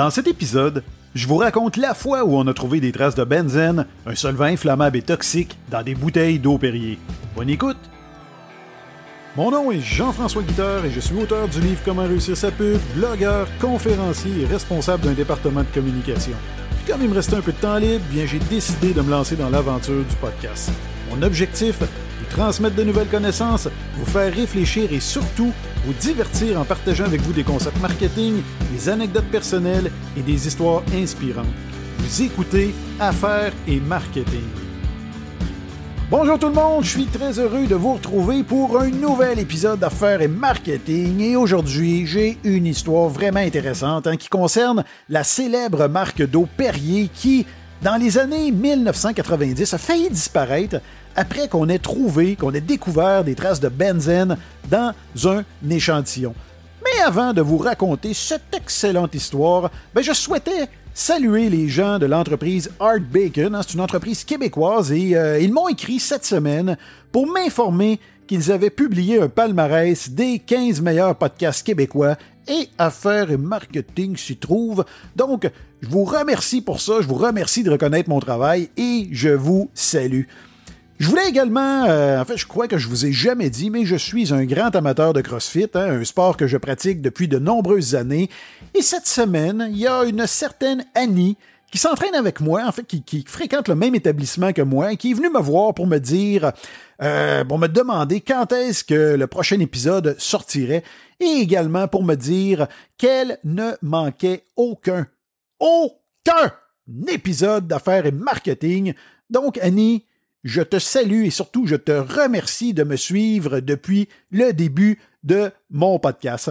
Dans cet épisode, je vous raconte la fois où on a trouvé des traces de benzène, un solvant inflammable et toxique, dans des bouteilles d'eau Perrier. Bonne écoute! Mon nom est Jean-François Guitard et je suis auteur du livre Comment réussir sa pub, blogueur, conférencier et responsable d'un département de communication. Puis comme il me restait un peu de temps libre, bien j'ai décidé de me lancer dans l'aventure du podcast. Mon objectif transmettre de nouvelles connaissances, vous faire réfléchir et surtout vous divertir en partageant avec vous des concepts marketing, des anecdotes personnelles et des histoires inspirantes. Vous écoutez Affaires et Marketing. Bonjour tout le monde, je suis très heureux de vous retrouver pour un nouvel épisode d'Affaires et Marketing et aujourd'hui j'ai une histoire vraiment intéressante hein, qui concerne la célèbre marque d'eau Perrier qui, dans les années 1990, a failli disparaître après qu'on ait trouvé, qu'on ait découvert des traces de benzène dans un échantillon. Mais avant de vous raconter cette excellente histoire, ben je souhaitais saluer les gens de l'entreprise Art Bacon. Hein, c'est une entreprise québécoise et euh, ils m'ont écrit cette semaine pour m'informer qu'ils avaient publié un palmarès des 15 meilleurs podcasts québécois et affaires et marketing s'y trouvent. Donc, je vous remercie pour ça, je vous remercie de reconnaître mon travail et je vous salue. Je voulais également, euh, en fait, je crois que je vous ai jamais dit, mais je suis un grand amateur de CrossFit, hein, un sport que je pratique depuis de nombreuses années. Et cette semaine, il y a une certaine Annie qui s'entraîne avec moi, en fait, qui, fréquente le même établissement que moi, qui est venue me voir pour me dire, euh, pour me demander quand est-ce que le prochain épisode sortirait, et également pour me dire qu'elle ne manquait aucun, aucun épisode d'affaires et marketing. Donc, Annie, je te salue et surtout je te remercie de me suivre depuis le début de mon podcast.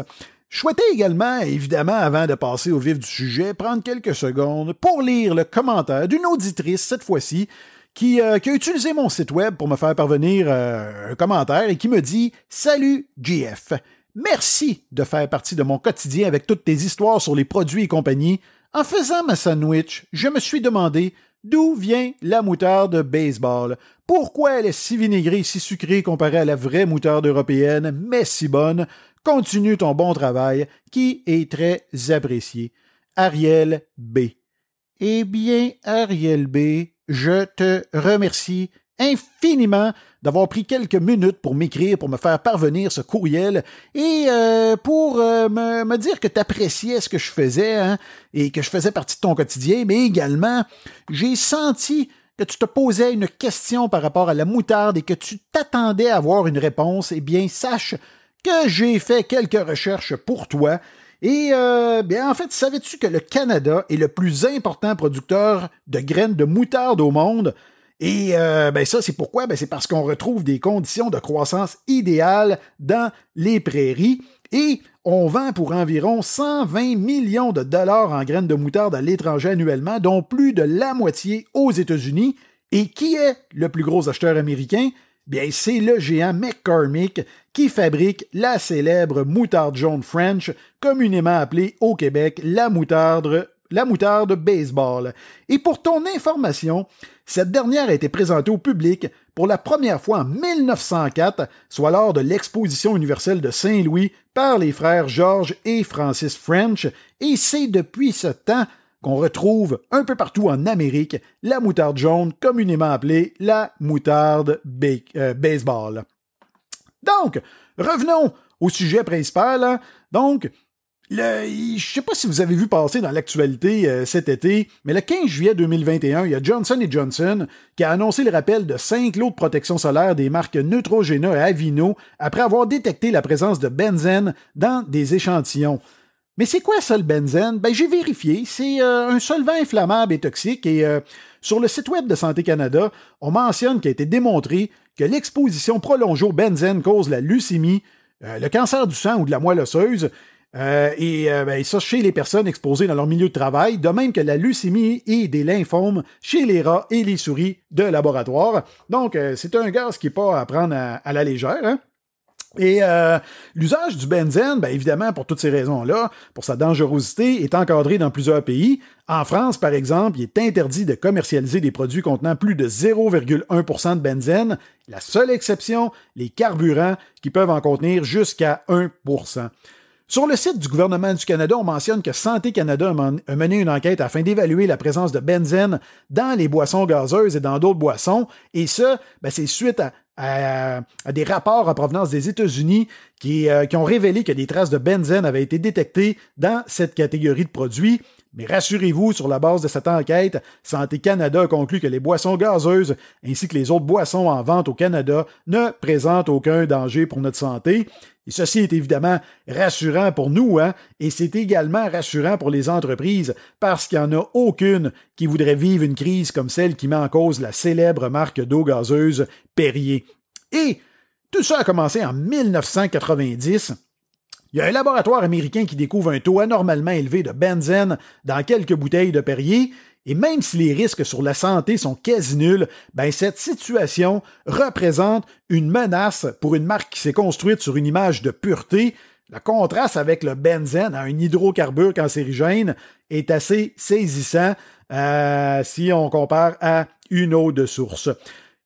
Je souhaitais également, évidemment, avant de passer au vif du sujet, prendre quelques secondes pour lire le commentaire d'une auditrice, cette fois-ci, qui, euh, a utilisé mon site web pour me faire parvenir euh, un commentaire et qui me dit Salut GF, merci de faire partie de mon quotidien avec toutes tes histoires sur les produits et compagnie. En faisant ma sandwich, je me suis demandé D'où vient la moutarde baseball? Pourquoi elle est si vinaigrée, si sucrée comparée à la vraie moutarde européenne, mais si bonne? Continue ton bon travail, qui est très apprécié. Ariel B. Eh bien, Ariel B, je te remercie infiniment d'avoir pris quelques minutes pour m'écrire, pour me faire parvenir ce courriel et euh, pour euh, me, dire que tu appréciais ce que je faisais hein, et que je faisais partie de ton quotidien, mais également, j'ai senti que tu te posais une question par rapport à la moutarde et que tu t'attendais à avoir une réponse, eh bien, sache que j'ai fait quelques recherches pour toi. Et euh, bien en fait, savais-tu que le Canada est le plus important producteur de graines de moutarde au monde? Et euh, ben ça, c'est pourquoi? Ben c'est parce qu'on retrouve des conditions de croissance idéales dans les prairies et on vend pour environ 120 millions de dollars en graines de moutarde à l'étranger annuellement, dont plus de la moitié aux États-Unis. Et qui est le plus gros acheteur américain? Bien, c'est le géant McCormick qui fabrique la célèbre moutarde jaune French, communément appelée au Québec la moutarde la moutarde baseball. Et pour ton information, cette dernière a été présentée au public pour la première fois en 1904, soit lors de l'exposition universelle de Saint-Louis par les frères George et Francis French, et c'est depuis ce temps qu'on retrouve un peu partout en Amérique la moutarde jaune, communément appelée la moutarde euh, baseball. Donc, revenons au sujet principal. Hein. Donc, je sais pas si vous avez vu passer dans l'actualité euh, cet été, mais le 15 juillet 2021, il y a Johnson Johnson qui a annoncé le rappel de cinq lots de protection solaire des marques Neutrogena et Avino après avoir détecté la présence de benzène dans des échantillons. Mais c'est quoi ça le benzène? Ben j'ai vérifié, c'est euh, un solvant inflammable et toxique et euh, sur le site web de Santé Canada, on mentionne qu'il a été démontré que l'exposition prolongée au benzène cause la leucémie, le cancer du sang ou de la moelle osseuse, euh, et euh, ben, ça chez les personnes exposées dans leur milieu de travail, de même que la leucémie et des lymphomes chez les rats et les souris de laboratoire. Donc, euh, c'est un gaz qui n'est pas à prendre à, la légère. Hein. Et l'usage du benzène, ben, évidemment, pour toutes ces raisons-là, pour sa dangerosité, est encadré dans plusieurs pays. En France, par exemple, il est interdit de commercialiser des produits contenant plus de 0,1% de benzène. La seule exception, les carburants qui peuvent en contenir jusqu'à 1%. Sur le site du gouvernement du Canada, on mentionne que Santé Canada a mené une enquête afin d'évaluer la présence de benzène dans les boissons gazeuses et dans d'autres boissons. Et ça, ben, c'est suite à, des rapports en provenance des États-Unis qui, euh, qui, ont révélé que des traces de benzène avaient été détectées dans cette catégorie de produits. Mais rassurez-vous, sur la base de cette enquête, Santé Canada a conclu que les boissons gazeuses ainsi que les autres boissons en vente au Canada ne présentent aucun danger pour notre santé. Et ceci est évidemment rassurant pour nous, hein, et c'est également rassurant pour les entreprises parce qu'il n'y en a aucune qui voudrait vivre une crise comme celle qui met en cause la célèbre marque d'eau gazeuse Perrier. Et tout ça a commencé en 1990 il y a un laboratoire américain qui découvre un taux anormalement élevé de benzène dans quelques bouteilles de Perrier, et même si les risques sur la santé sont quasi nuls, ben cette situation représente une menace pour une marque qui s'est construite sur une image de pureté. Le contraste avec le benzène, un hydrocarbure cancérigène, est assez saisissant euh, si on compare à une eau de source.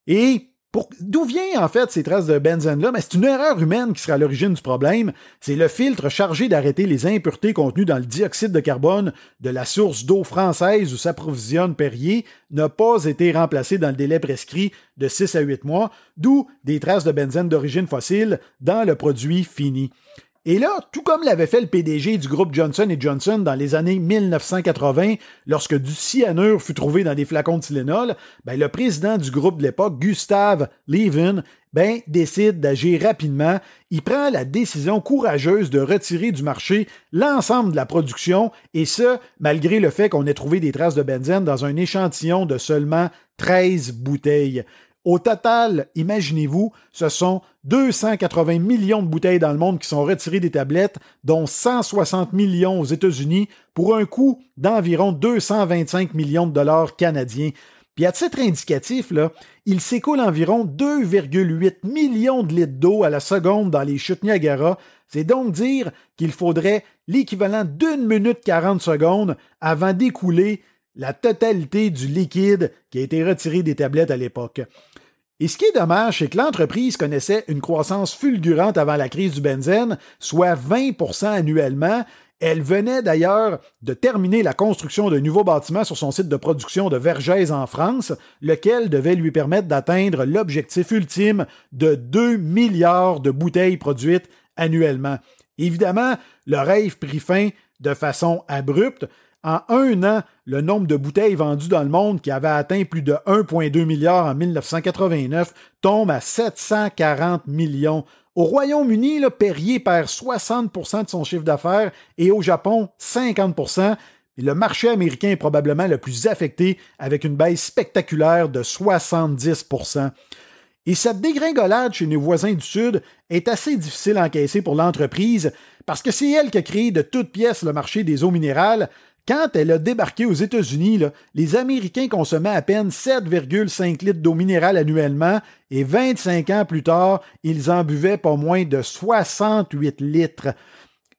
Et D'où vient en fait ces traces de benzène-là? Mais c'est une erreur humaine qui sera à l'origine du problème. C'est le filtre chargé d'arrêter les impuretés contenues dans le dioxyde de carbone de la source d'eau française où s'approvisionne Perrier n'a pas été remplacé dans le délai prescrit de 6 à 8 mois, d'où des traces de benzène d'origine fossile dans le produit fini. Et là, tout comme l'avait fait le PDG du groupe Johnson Johnson dans les années 1980, lorsque du cyanure fut trouvé dans des flacons de Tylenol, ben, le président du groupe de l'époque, Gustave Levin, ben, décide d'agir rapidement. Il prend la décision courageuse de retirer du marché l'ensemble de la production, et ce, malgré le fait qu'on ait trouvé des traces de benzène dans un échantillon de seulement 13 bouteilles. Au total, imaginez-vous, ce sont 280 millions de bouteilles dans le monde qui sont retirées des tablettes, dont 160 millions aux États-Unis, pour un coût d'environ 225 millions de dollars canadiens. Puis à titre indicatif, là, il s'écoule environ 2,8 millions de litres d'eau à la seconde dans les chutes Niagara. C'est donc dire qu'il faudrait l'équivalent d'une minute 40 secondes avant d'écouler la totalité du liquide qui a été retiré des tablettes à l'époque. Et ce qui est dommage, c'est que l'entreprise connaissait une croissance fulgurante avant la crise du benzène, soit 20% annuellement. Elle venait d'ailleurs de terminer la construction d'un nouveau bâtiment sur son site de production de Vergès en France, lequel devait lui permettre d'atteindre l'objectif ultime de 2 milliards de bouteilles produites annuellement. Évidemment, le rêve prit fin de façon abrupte, en un an, le nombre de bouteilles vendues dans le monde, qui avait atteint plus de 1,2 milliard en 1989, tombe à 740 millions. Au Royaume-Uni, Perrier perd 60% de son chiffre d'affaires et au Japon, 50% le marché américain est probablement le plus affecté avec une baisse spectaculaire de 70% Et cette dégringolade chez nos voisins du Sud est assez difficile à encaisser pour l'entreprise parce que c'est elle qui a créé de toutes pièces le marché des eaux minérales, quand elle a débarqué aux États-Unis, les Américains consommaient à peine 7,5 litres d'eau minérale annuellement et 25 ans plus tard, ils en buvaient pas moins de 68 litres.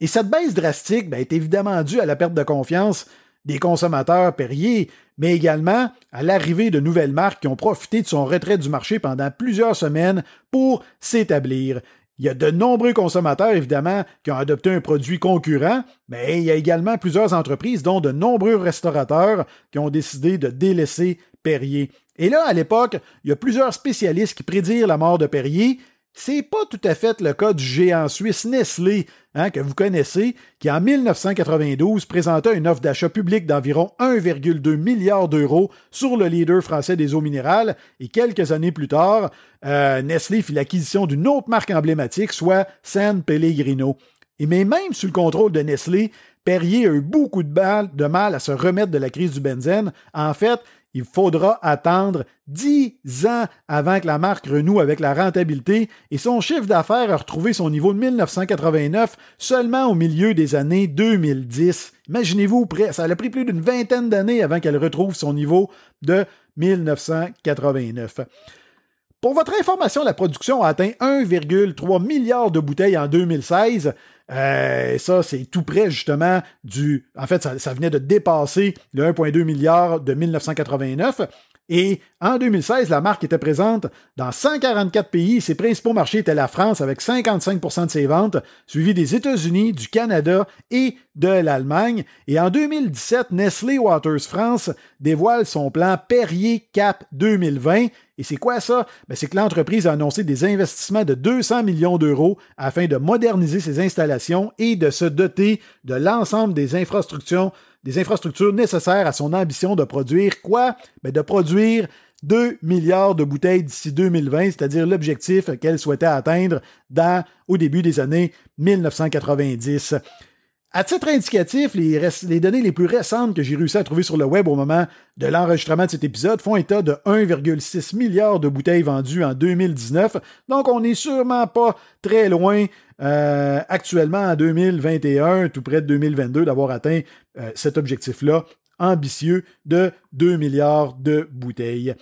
Et cette baisse drastique ben, est évidemment due à la perte de confiance des consommateurs Perrier, mais également à l'arrivée de nouvelles marques qui ont profité de son retrait du marché pendant plusieurs semaines pour s'établir. Il y a de nombreux consommateurs, évidemment, qui ont adopté un produit concurrent, mais il y a également plusieurs entreprises, dont de nombreux restaurateurs, qui ont décidé de délaisser Perrier. Et là, à l'époque, il y a plusieurs spécialistes qui prédirent la mort de Perrier, c'est pas tout à fait le cas du géant suisse Nestlé, hein, que vous connaissez, qui en 1992 présentait une offre d'achat public d'environ 1,2 milliard d'euros sur le leader français des eaux minérales, et quelques années plus tard, euh, Nestlé fit l'acquisition d'une autre marque emblématique, soit San Pellegrino. Et mais même sous le contrôle de Nestlé, Perrier a eu beaucoup de mal à se remettre de la crise du benzène. En fait, il faudra attendre 10 ans avant que la marque renoue avec la rentabilité et son chiffre d'affaires a retrouvé son niveau de 1989 seulement au milieu des années 2010. Imaginez-vous, ça a pris plus d'une vingtaine d'années avant qu'elle retrouve son niveau de 1989. Pour votre information, la production a atteint 1,3 milliard de bouteilles en 2016 euh, ça, c'est tout près justement du... En fait, ça, venait de dépasser le 1,2 milliard de 1989. Et en 2016, la marque était présente dans 144 pays. Ses principaux marchés étaient la France avec 55% de ses ventes, suivi des États-Unis, du Canada et de l'Allemagne. Et en 2017, Nestlé Waters France dévoile son plan Perrier Cap 2020. Et c'est quoi ça? Ben, c'est que l'entreprise a annoncé des investissements de 200 millions d'euros afin de moderniser ses installations et de se doter de l'ensemble des infrastructures des infrastructures nécessaires à son ambition de produire quoi? Ben de produire 2 milliards de bouteilles d'ici 2020, c'est-à-dire l'objectif qu'elle souhaitait atteindre dans, au début des années 1990. À titre indicatif, les, données les plus récentes que j'ai réussi à trouver sur le web au moment de l'enregistrement de cet épisode font état de 1,6 milliard de bouteilles vendues en 2019. Donc, on n'est sûrement pas très loin euh, actuellement en 2021, tout près de 2022, d'avoir atteint euh, cet objectif-là ambitieux de 2 milliards de bouteilles.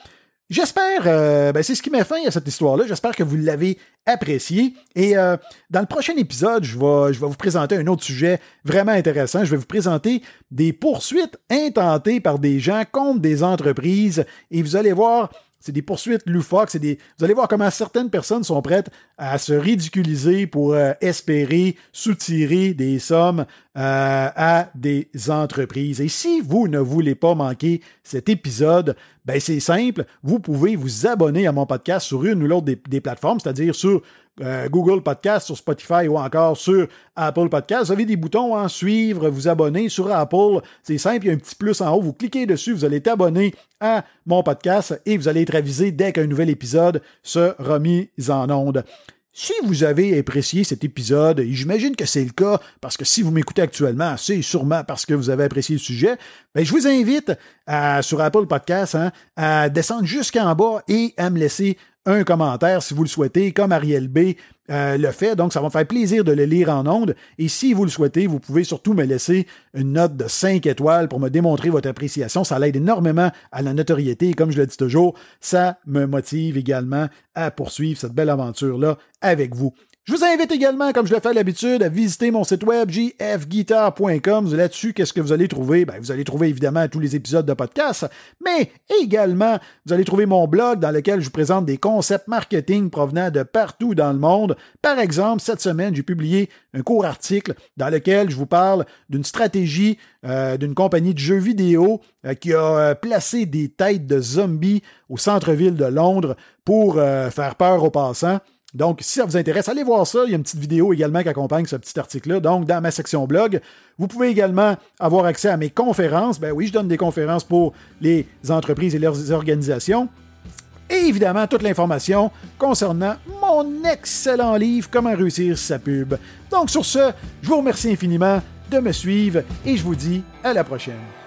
J'espère, euh, ben c'est ce qui met fin à cette histoire-là. J'espère que vous l'avez apprécié. Et euh, dans le prochain épisode, je vais, je vais vous présenter un autre sujet vraiment intéressant. Je vais vous présenter des poursuites intentées par des gens contre des entreprises. Et vous allez voir, c'est des poursuites loufoques. Des... Vous allez voir comment certaines personnes sont prêtes à se ridiculiser pour euh, espérer soutirer des sommes euh, à des entreprises. Et si vous ne voulez pas manquer cet épisode, ben c'est simple, vous pouvez vous abonner à mon podcast sur une ou l'autre des plateformes, c'est-à-dire sur euh, Google Podcast, sur Spotify ou encore sur Apple Podcast. Vous avez des boutons en suivre, vous abonner sur Apple. C'est simple, il y a un petit plus en haut. Vous cliquez dessus, vous allez être abonné à mon podcast et vous allez être avisé dès qu'un nouvel épisode sera mis en onde. Si vous avez apprécié cet épisode, et j'imagine que c'est le cas, parce que si vous m'écoutez actuellement, c'est sûrement parce que vous avez apprécié le sujet, ben, je vous invite sur Apple Podcast hein, à descendre jusqu'en bas et à me laisser un commentaire si vous le souhaitez, comme Ariel B euh, le fait. Donc, ça va me faire plaisir de le lire en ondes. Et si vous le souhaitez, vous pouvez surtout me laisser une note de 5 étoiles pour me démontrer votre appréciation. Ça l'aide énormément à la notoriété. Et comme je le dis toujours, ça me motive également à poursuivre cette belle aventure-là avec vous. Je vous invite également, comme je le fais à l'habitude, à visiter mon site web jfguitar.com. Là-dessus, qu'est-ce que vous allez trouver? Ben, vous allez trouver évidemment tous les épisodes de podcast, mais également, vous allez trouver mon blog dans lequel je vous présente des concepts marketing provenant de partout dans le monde. Par exemple, cette semaine, j'ai publié un court article dans lequel je vous parle d'une stratégie euh, d'une compagnie de jeux vidéo euh, qui a euh, placé des têtes de zombies au centre-ville de Londres pour faire peur aux passants. Donc, si ça vous intéresse, allez voir ça. Il y a une petite vidéo également qui accompagne ce petit article-là. Donc, dans ma section blog, vous pouvez également avoir accès à mes conférences. Ben oui, je donne des conférences pour les entreprises et leurs organisations. Et évidemment, toute l'information concernant mon excellent livre Comment réussir sa pub. Donc, sur ce, je vous remercie infiniment de me suivre et je vous dis à la prochaine.